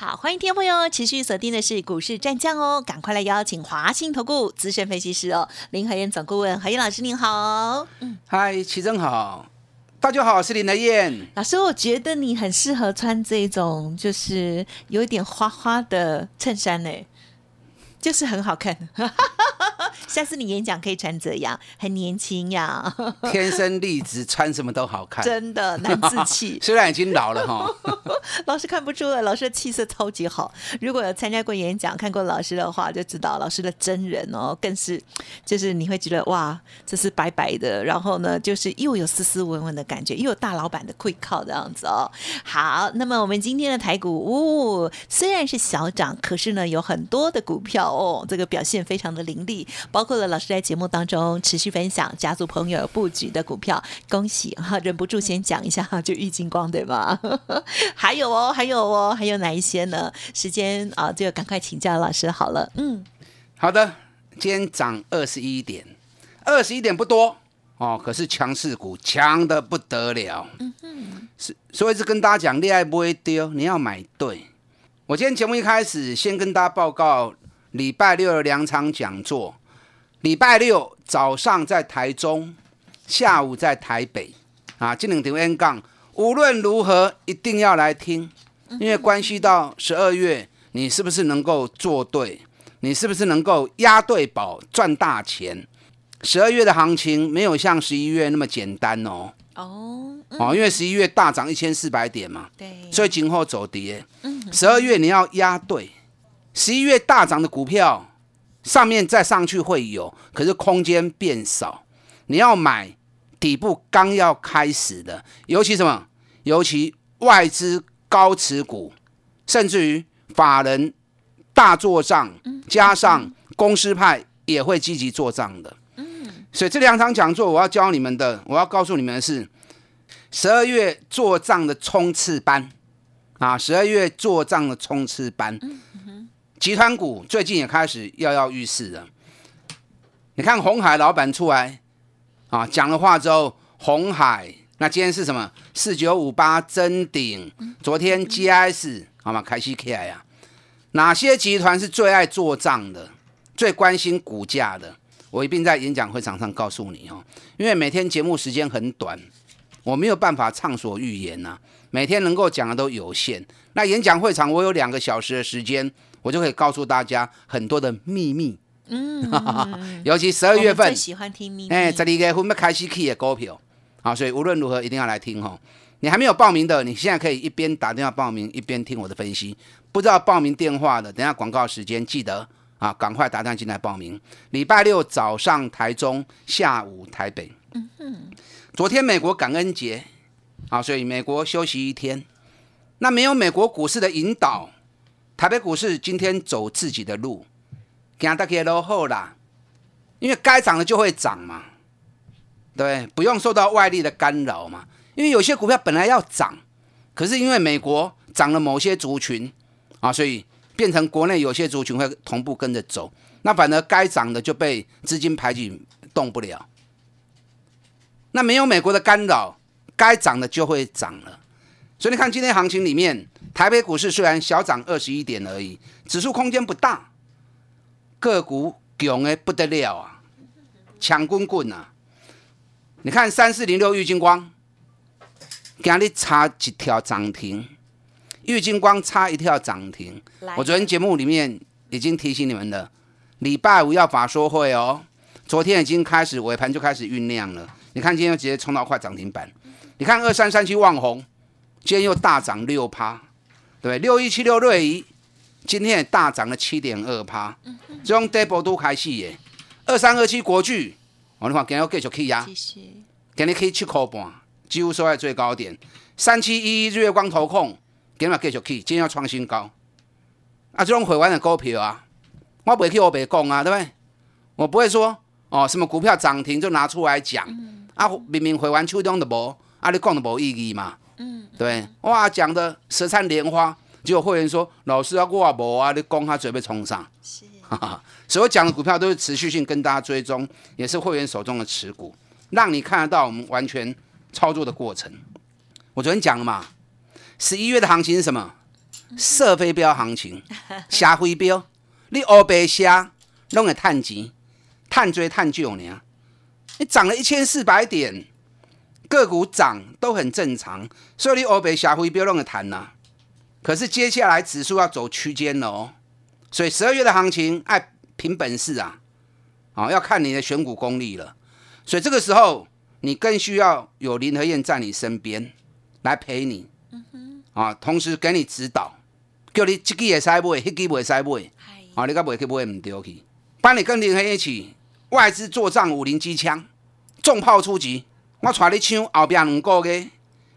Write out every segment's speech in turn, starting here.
好，欢迎听众朋友持续锁定的是股市战将哦，赶快来邀请华信投顾资深分析师哦，林和燕总顾问何燕老师您好。嗯，嗨，齐正好，大家好，我是林和燕老师。我觉得你很适合穿这种就是有一点花花的衬衫呢，就是很好看。下次你演讲可以穿这样，很年轻呀。天生丽质，穿什么都好看，真的难自弃。虽然已经老了哈，老师看不出来，老师的气色超级好。如果有参加过演讲、看过老师的话，就知道老师的真人哦，更是就是你会觉得哇，这是白白的，然后呢，就是又有斯斯文文的感觉，又有大老板的会靠这样子哦。好，那么我们今天的台股，哦，虽然是小涨，可是呢，有很多的股票哦，这个表现非常的凌厉。包括了老师在节目当中持续分享家族朋友布局的股票，恭喜哈！忍不住先讲一下哈，就郁金光对吗？还有哦，还有哦，还有哪一些呢？时间啊，就赶快请教老师好了。嗯，好的，今天涨二十一点，二十一点不多哦，可是强势股强的不得了。嗯哼，是所以是跟大家讲，恋爱不会丢，你要买对。我今天节目一开始先跟大家报告，礼拜六有两场讲座。礼拜六早上在台中，下午在台北，啊，这两条 N 杠，无论如何一定要来听，因为关系到十二月你是不是能够做对，你是不是能够押对宝赚大钱。十二月的行情没有像十一月那么简单哦。哦，哦，因为十一月大涨一千四百点嘛，对，所以今后走跌。嗯，十二月你要押对，十一月大涨的股票。上面再上去会有，可是空间变少。你要买底部刚要开始的，尤其什么？尤其外资高持股，甚至于法人大做账，加上公司派也会积极做账的。嗯，所以这两场讲座我要教你们的，我要告诉你们的是，十二月做账的冲刺班啊，十二月做账的冲刺班。集团股最近也开始跃跃欲试了。你看红海老板出来啊，讲了话之后，红海那今天是什么？四九五八真顶，昨天 GS 好吗？凯西 KI 啊，哪些集团是最爱做账的，最关心股价的？我一并在演讲会场上告诉你哦。因为每天节目时间很短，我没有办法畅所欲言呐。每天能够讲的都有限。那演讲会场我有两个小时的时间。我就可以告诉大家很多的秘密，嗯，尤其十二月份喜欢听秘密，哎，这里个会不会开始 key 的股票啊？所以无论如何一定要来听哈。你还没有报名的，你现在可以一边打电话报名，一边听我的分析。不知道报名电话的，等下广告时间记得啊，赶快打电话进来报名。礼拜六早上台中，下午台北。嗯哼，昨天美国感恩节啊，所以美国休息一天。那没有美国股市的引导。台北股市今天走自己的路，行大家落后啦，因为该涨的就会涨嘛，对，不用受到外力的干扰嘛。因为有些股票本来要涨，可是因为美国涨了某些族群啊，所以变成国内有些族群会同步跟着走，那反而该涨的就被资金排挤，动不了。那没有美国的干扰，该涨的就会涨了。所以你看今天行情里面。台北股市虽然小涨二十一点而已，指数空间不大，个股强的不得了啊，强滚滚啊！你看三四零六玉金光，今日差一条涨停，玉金光差一条涨停。我昨天节目里面已经提醒你们了，礼拜五要法说会哦。昨天已经开始尾盘就开始酝酿了，你看今天又直接冲到快涨停板。你看二三三七旺红，今天又大涨六趴。对，六一七六瑞仪今天也大涨了七点二趴，这种 double 都开始耶。二三二七国巨，我的话今日继续去压，今日可以七块半，几乎收在最高点。三七一一日月光投控，今日继续去，今天要创新高。啊，这种会玩的股票啊，我不会去我白讲啊，对不对？我不会说哦，什么股票涨停就拿出来讲，啊，明明回完秋冬的无，啊，你讲的无意义嘛，嗯，对，哇，讲的舌灿莲花，结果会员说，老师啊，我无啊，你讲他准备冲上，是，所有讲的股票都是持续性跟大家追踪，也是会员手中的持股，让你看得到我们完全操作的过程。我昨天讲了嘛，十一月的行情是什么？射飞镖行情，下飞镖，你乌白虾弄个探钱。探追探救呢？你涨了一千四百点，个股涨都很正常，所以你欧北下回不要乱个谈呐。可是接下来指数要走区间了哦，所以十二月的行情爱凭本事啊，啊要看你的选股功力了。所以这个时候你更需要有林和燕在你身边来陪你，啊，同时给你指导，叫你这个也塞买，那个也塞买，啊，你个买去买唔丢去，帮你跟林和燕一起。外资做账五零机枪，重炮出击，我带你抢后边两个月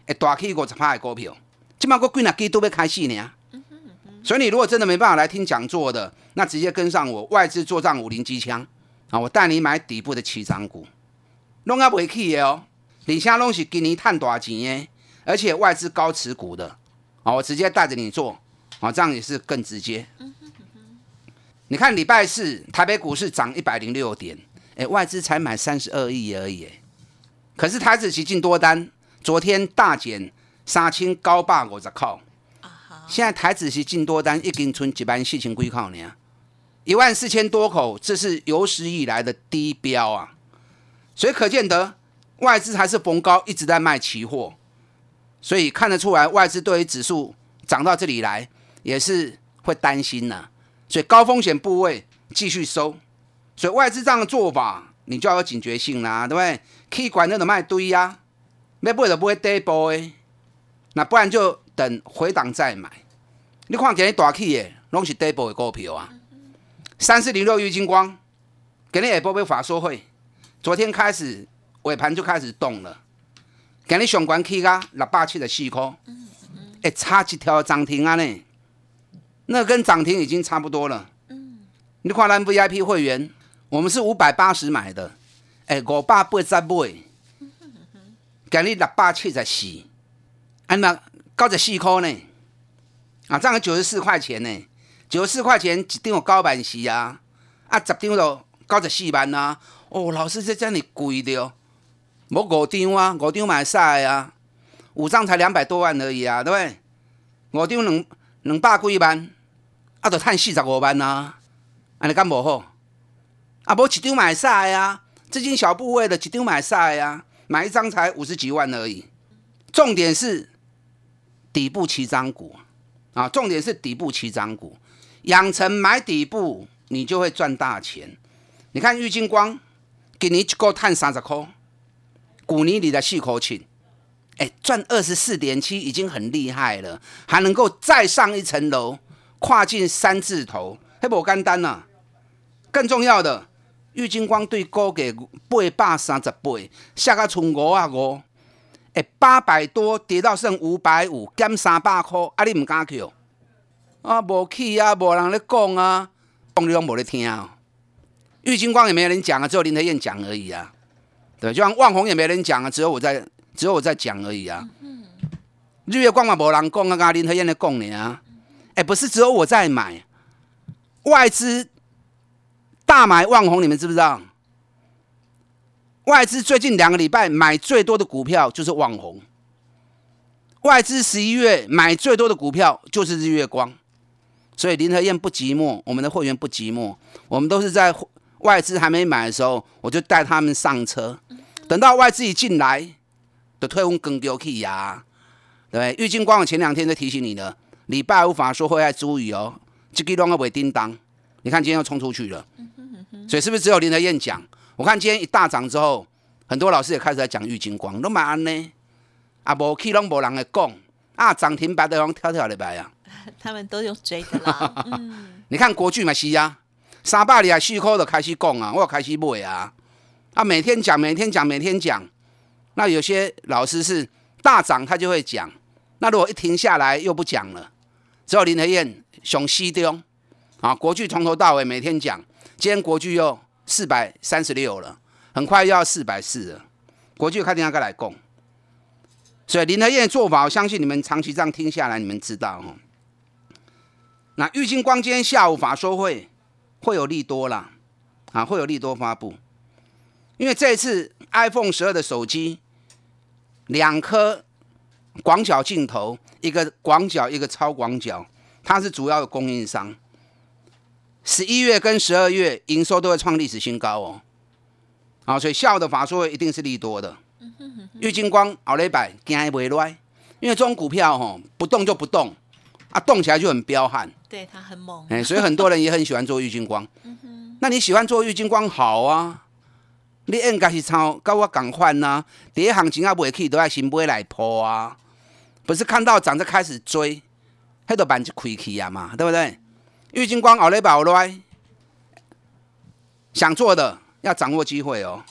会大起五十趴的股票，今麦个几廿支都要开始呢。所以你如果真的没办法来听讲座的，那直接跟上我外资做账五零机枪啊，我带你买底部的起涨股，弄啊未起的哦，而且拢是今年赚大钱的，而且外资高持股的啊，我直接带着你做啊，这样也是更直接。你看礼拜四台北股市涨一百零六点，哎，外资才买三十二亿而已，可是台子期进多单，昨天大减三千高霸五十口，现在台子期进多单一根存几万四千几口呢，一万四千多口，这是有史以来的低标啊，所以可见得外资还是逢高一直在卖期货，所以看得出来外资对于指数涨到这里来也是会担心呢。所以高风险部位继续收，所以外资这样的做法，你就要有警觉性啦，对不对？气管那种卖堆呀，要不会就买底部的，那不然就等回档再买。你看今日大气的，拢是底部的股票啊。三四零六玉金光，今日也波被法说会，昨天开始尾盘就开始动了，今日上关起啊六百七十四块，哎，差一条涨停啊呢。那跟涨停已经差不多了。你看咱 VIP 会员，我们是五百八十买的，诶，五百八十买，今日六百七十四，安那九十四块呢？啊，涨了九十四块钱呢，九十四块钱一张有高板息啊，啊，十张就九十四万啊。哦，老师这这样贵的哦，无五张啊，五张买晒啊，五张才两百多万而已啊，对不对？五张两两百几万。啊，就赚四十五万呐，安尼敢无好？啊，无一张买晒啊，资金小部位的几丢买晒啊，买一张才五十几万而已。重点是底部起涨股啊，重点是底部起涨股，养成买底部，你就会赚大钱。你看玉金光，给你一个赚三十块，股年里的四口钱，哎，赚二十四点七已经很厉害了，还能够再上一层楼。跨进三字头，还不简单呐！更重要的，玉金光对高给八百三十八，下个冲五啊五，哎，八百多跌到剩五百五，减三百块，啊，你唔敢去哦？啊，无去啊，无人咧讲啊，讲你拢无咧听啊。玉金光也没有人讲啊，只有林德燕讲而已啊。对，就像万红也没人讲啊，只有我在，只有我在讲而已啊。日月光嘛，无人讲啊，阿林德燕咧讲你啊。哎，不是只有我在买，外资大买万红，你们知不知道？外资最近两个礼拜买最多的股票就是网红，外资十一月买最多的股票就是日月光，所以林和燕不寂寞，我们的会员不寂寞，我们都是在外资还没买的时候，我就带他们上车，等到外资一进来，就退红更丢去呀，对玉金光，我前两天就提醒你了。礼拜无法说会爱注意哦，这个乱个尾叮当，你看今天又冲出去了，所以是不是只有林德燕讲？我看今天一大涨之后，很多老师也开始在讲玉金光，都蛮安呢，啊，无去拢无人来讲，啊，涨停板的往跳跳的白啊，他们都用追的啦。你看国巨嘛是啊，三百里啊四块就开始讲啊，我开始买啊，啊，每天讲，每天讲，每天讲，那有些老师是大涨他就会讲，那如果一停下来又不讲了。只有林和燕熊西中啊，国巨从头到尾每天讲，今天国巨又四百三十六了，很快又要四百四了。国际开定要该来供，所以林德燕的做法，我相信你们长期这样听下来，你们知道哦。那玉金光今天下午法说会会有利多啦，啊，会有利多发布，因为这一次 iPhone 十二的手机两颗广角镜头，一个广角，一个超广角，它是主要的供应商。十一月跟十二月营收都会创历史新高哦，啊，所以下午的法说一定是利多的。玉金光、奥雷百惊不来，因为这种股票吼不动就不动，啊，动起来就很彪悍。对，它很猛。哎，所以很多人也很喜欢做玉金光。那你喜欢做玉金光好啊？你应该是抄跟我赶快呐，第一行情啊未去都要先买来破啊，不是看到涨就开始追，迄个板就亏起啊嘛，对不对？郁金光、奥雷宝来，想做的要掌握机会哦。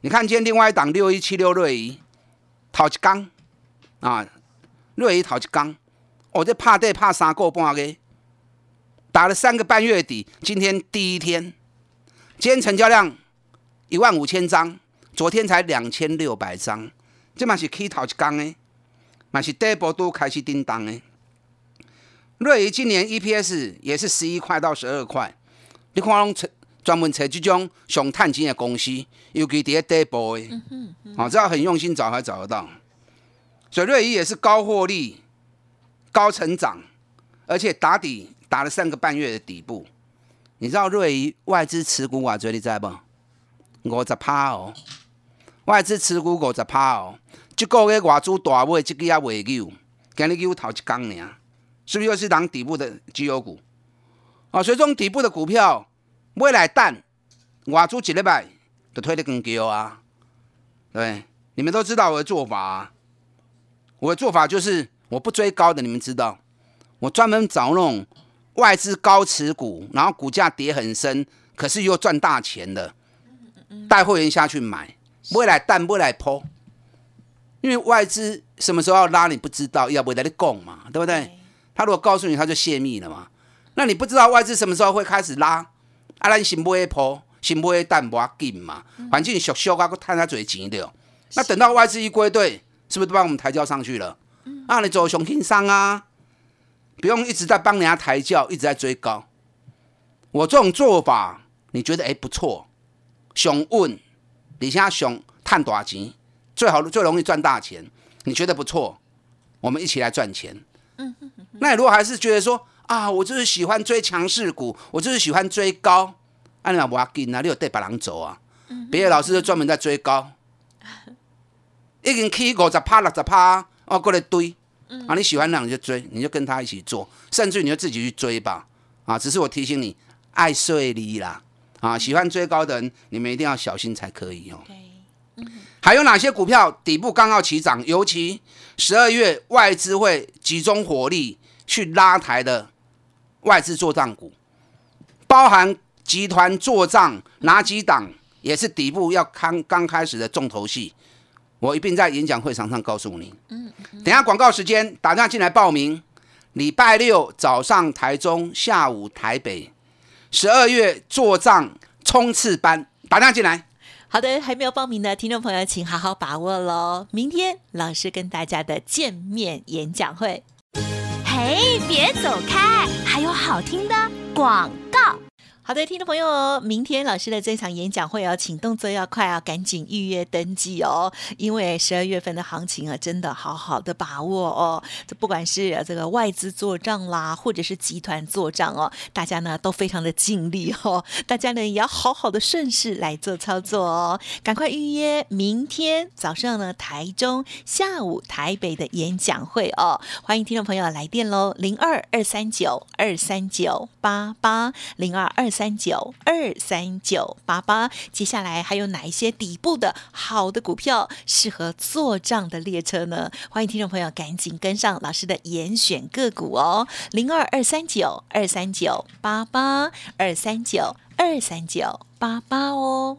你看今天另外一档六一七六瑞仪，头一缸啊，瑞仪头一缸，我这怕跌怕三个半个，打了三个半月底，今天第一天，今天成交量一万五千张，昨天才两千六百张，这嘛是起头一缸的，嘛是第一波都开始叮当的。瑞仪今年 EPS 也是十一块到十二块，你看拢专门找这种上探钱的公司，尤其伫第一波的，啊，只要很用心找，还找得到。所以瑞仪也是高获利、高成长，而且打底打了三个半月的底部。你知道瑞仪外资持股偌多，你知不？五十趴哦，外资持股五十趴哦。这个月外资大买，这个也未有，今日有头一天尔。是不是又是档底部的绩优股啊？所以这种底部的股票，未来蛋外租几礼拜就推得更高啊？对，你们都知道我的做法，我的做法就是我不追高的，你们知道，我专门找那种外资高持股，然后股价跌很深，可是又赚大钱的，带会员下去买，未来蛋未来抛，因为外资什么时候要拉你不知道，要不在你供嘛，对不对？他如果告诉你，他就泄密了嘛？那你不知道外资什么时候会开始拉？啊，咱先买破，先买淡薄紧嘛。反正小小啊，个探他嘴钱的。那等到外资一归队，是不是都帮我们抬轿上去了？啊，你走熊轻商啊，不用一直在帮人家抬轿，一直在追高。我这种做法，你觉得哎不错？熊稳，你现在熊探大钱，最好最容易赚大钱。你觉得不错？我们一起来赚钱。那你如果还是觉得说啊，我就是喜欢追强势股，我就是喜欢追高，那你要紧啊，你有带别人走啊？别的老师就专门在追高，已经起五十趴、六十趴，哦，过来堆，啊，你喜欢那你就追，你就跟他一起做，甚至你就自己去追吧，啊，只是我提醒你，爱睡你啦，啊，喜欢追高的人，你们一定要小心才可以哦。还有哪些股票底部刚好起涨？尤其十二月外资会集中火力去拉抬的外资做账股，包含集团做账哪几档也是底部要刚刚开始的重头戏。我一并在演讲会场上告诉你。嗯，等下广告时间，打电话进来报名。礼拜六早上台中，下午台北，十二月做账冲刺班，打电话进来。好的，还没有报名的听众朋友，请好好把握喽！明天老师跟大家的见面演讲会。嘿，别走开，还有好听的广。好的，听众朋友，明天老师的这场演讲会哦，请动作要快啊，赶紧预约登记哦，因为十二月份的行情啊，真的好好的把握哦。这不管是这个外资做账啦，或者是集团做账哦，大家呢都非常的尽力哦，大家呢也要好好的顺势来做操作哦，赶快预约明天早上呢台中，下午台北的演讲会哦，欢迎听众朋友来电喽，零二二三九二三九八八零二二。三九二三九八八，接下来还有哪一些底部的好的股票适合做账的列车呢？欢迎听众朋友赶紧跟上老师的严选个股哦，零二二三九二三九八八二三九二三九八八哦。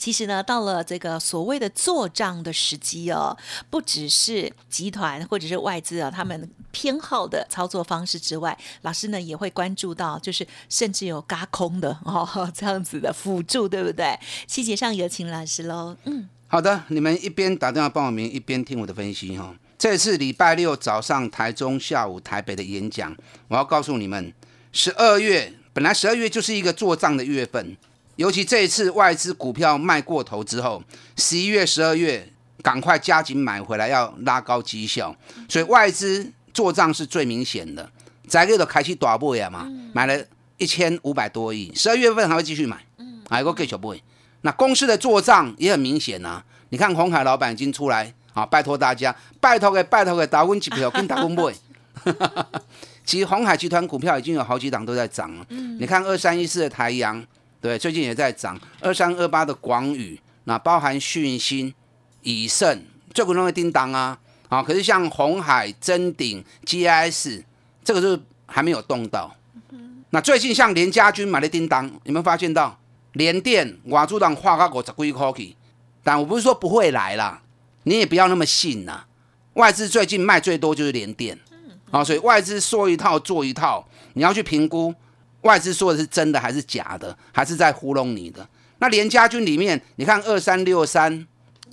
其实呢，到了这个所谓的做账的时机哦，不只是集团或者是外资啊，他们偏好的操作方式之外，老师呢也会关注到，就是甚至有嘎空的哦，这样子的辅助，对不对？细节上有请老师喽。嗯，好的，你们一边打电话报名，一边听我的分析哈。这次礼拜六早上台中，下午台北的演讲，我要告诉你们，十二月本来十二月就是一个做账的月份。尤其这一次外资股票卖过头之后，十一月、十二月赶快加紧买回来，要拉高绩效，所以外资做账是最明显的。在个的开启大波呀嘛，买了一千五百多亿，十二月份还会继续买，还有个继续买。那公司的做账也很明显呐，你看红海老板已经出来啊，拜托大家，拜托给拜托给打温机票跟打温买。其实红海集团股票已经有好几档都在涨了，嗯你看二三一四的台阳。对，最近也在涨，二三二八的广宇，那包含讯芯、以盛，最股东的叮当啊，啊，可是像红海、真鼎、GIS，这个是还没有动到。那最近像连家军买的叮当，有没有发现到联电瓦主党画个五十几块去？但我不是说不会来啦，你也不要那么信呐。外资最近卖最多就是联电，啊，所以外资说一套做一套，你要去评估。外资说的是真的还是假的，还是在糊弄你的？那联家军里面，你看二三六三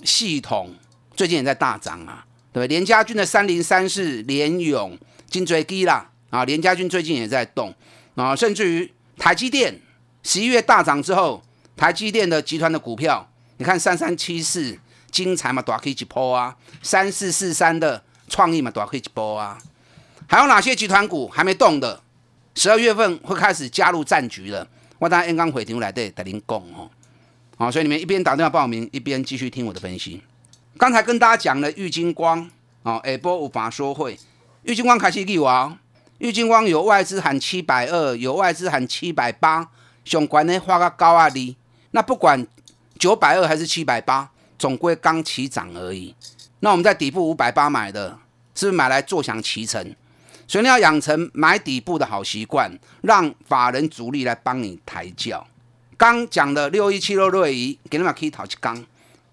系统最近也在大涨啊，对不对？联家军的三零三四联勇金追低啦啊，联家军最近也在动啊，甚至于台积电十一月大涨之后，台积电的集团的股票，你看三三七四精彩嘛，大可以一波啊，三四四三的创意嘛，大可以一波啊，还有哪些集团股还没动的？十二月份会开始加入战局了，我当然刚回听来对带您讲哦，好，所以你们一边打电话报名，一边继续听我的分析。刚才跟大家讲了玉金光哦，下波无法说会，玉金光开始立王，玉金光有外资喊七百二，有外资喊七百八，相关的画个高啊哩，那不管九百二还是七百八，总归刚起涨而已。那我们在底部五百八买的，是不是买来坐享其成？所以你要养成买底部的好习惯，让法人主力来帮你抬轿。刚讲的六一七六瑞仪，给你们可以讨一刚，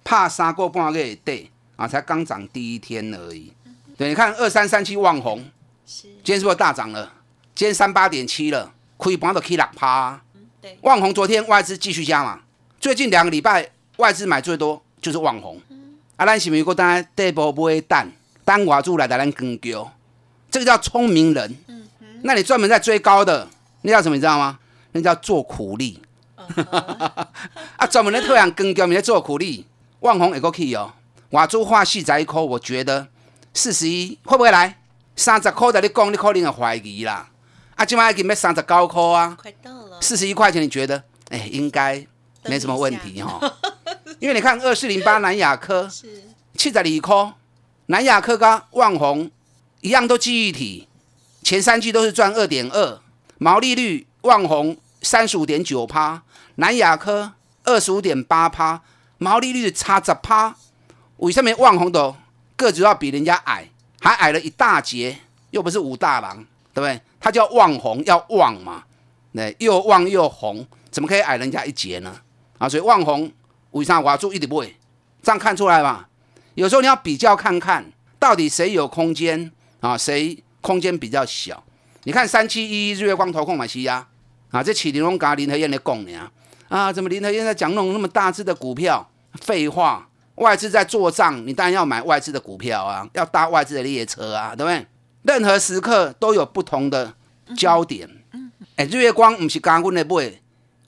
怕杀过半个月对啊，才刚涨第一天而已。对，你看二三三七旺红，今天是不是大涨了？今天三八点七了，亏盘都可以两趴。对，旺红昨天外资继续加嘛，最近两个礼拜外资买最多就是旺红。啊，咱是咪果单底部买蛋，蛋外资来咱跟叫。这个叫聪明人，那你专门在追高的，那叫什么？你知道吗？那叫做苦力。啊，专门在特阳跟高，你在做苦力。万红也够 key 哦，瓦珠化细仔一颗，我觉得四十一会不会来？三十块的你讲，你可能会怀疑啦。啊，今晚已经要三十九块啊，快到了。四十一块钱，你觉得？哎，应该没什么问题哈。因为你看二四零八南亚科 七十二块，南亚科跟万红。一样都记忆体，前三季都是赚二点二，毛利率旺红三十五点九趴，南亚科二十五点八趴，毛利率差十趴。为什么旺红的个子要比人家矮，还矮了一大截？又不是武大郎，对不对？他叫旺红，要旺嘛，那又旺又红，怎么可以矮人家一截呢？啊，所以旺红为啥我要做一点不会？这样看出来嘛？有时候你要比较看看到底谁有空间。啊，谁空间比较小？你看三七一日月光投控买西呀，啊，这启林龙嘎林和燕的供呢？啊，怎么林和燕在讲那种那么大只的股票？废话，外资在做账，你当然要买外资的股票啊，要搭外资的列车啊，对不对？任何时刻都有不同的焦点。哎，日月光不是刚刚的买，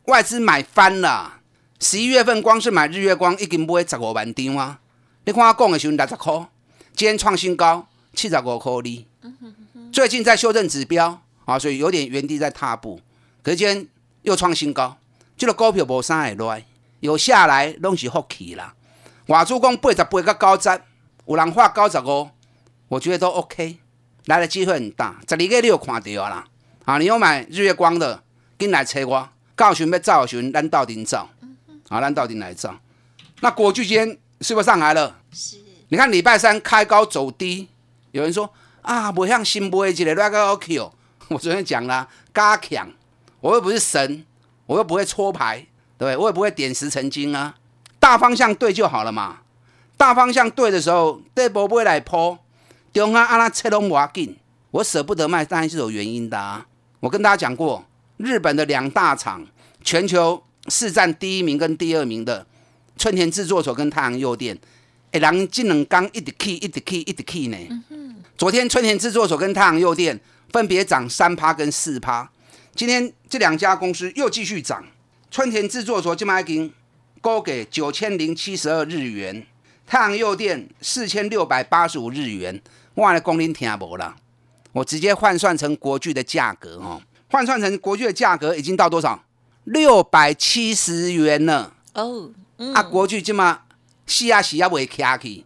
外资买翻了。十一月份光是买日月光已经买十五万张啊！你看我讲的时候六十块，今天创新高。七十五颗哩，最近在修正指标啊，所以有点原地在踏步。可是今天又创新高，这个股票无啥会来，有下来拢是福气啦。外资讲八十八个高十，有人画九十五，我觉得都 OK，来的机会很大。十二个你有看到啦，啊，你有买日月光的，跟来找我，告询要造询，咱到底造，啊，咱到底来造。那国巨今天是不是上来了？是，你看礼拜三开高走低，有人说啊，不像新买一个那个 Q，我昨天讲了，加强，我又不是神，我又不会搓牌，对？我也不会点石成金啊，大方向对就好了嘛。大方向对的时候，这波不会来破，中间按那切拢无紧，我舍不得卖，当然是有原因的啊。我跟大家讲过，日本的两大厂，全球市占第一名跟第二名的春田制作所跟太阳诱电，哎，人这两刚一直 key 一直 key 一直 key 呢。昨天春田制作所跟太阳诱电分别涨三趴跟四趴，今天这两家公司又继续涨。春田制作所今麦已经高给九千零七十二日元，太阳诱电四千六百八十五日元，我来讲您听无啦。我直接换算成国巨的价格哦，换算成国巨的价格已经到多少？六百七十元了。哦，嗯啊，国巨今嘛洗啊洗啊未卡去，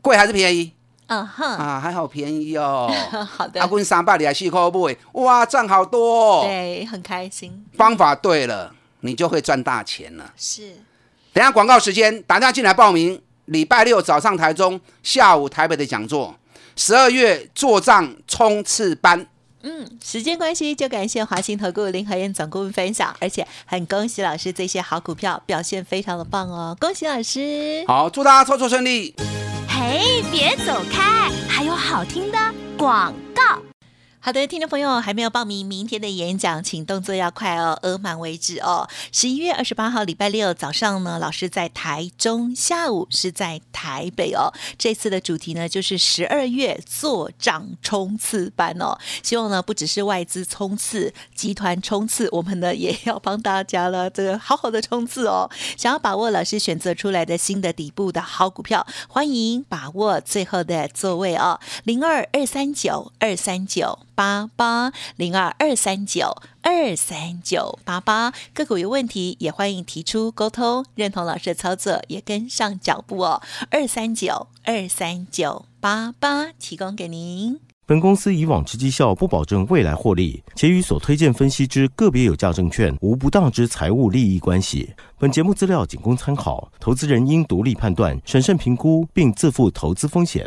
贵还是便宜？嗯哼，啊，还好便宜哦。好的啊，，阮三百二十四块买，哇，赚好多哦。对，很开心，方法对了，你就会赚大钱了。是，等下广告时间，打电话进来报名。礼拜六早上台中，下午台北的讲座，十二月做账冲刺班。嗯，时间关系，就感谢华兴投顾林和燕总顾问分享，而且很恭喜老师这些好股票表现非常的棒哦，恭喜老师！好，祝大家操作顺利。嘿，别走开，还有好听的广告。好的，听众朋友还没有报名明天的演讲，请动作要快哦，额满为止哦。十一月二十八号礼拜六早上呢，老师在台中，下午是在台北哦。这次的主题呢，就是十二月做账冲刺班哦。希望呢，不只是外资冲刺、集团冲刺，我们呢也要帮大家了，这个好好的冲刺哦。想要把握老师选择出来的新的底部的好股票，欢迎把握最后的座位哦，零二二三九二三九八八零二二三九二三九八八。个股有问题也欢迎提出沟通，认同老师的操作也跟上脚步哦，二三九二三九八八提供给您。本公司以往之绩效不保证未来获利，且与所推荐分析之个别有价证券无不当之财务利益关系。本节目资料仅供参考，投资人应独立判断、审慎评估，并自负投资风险。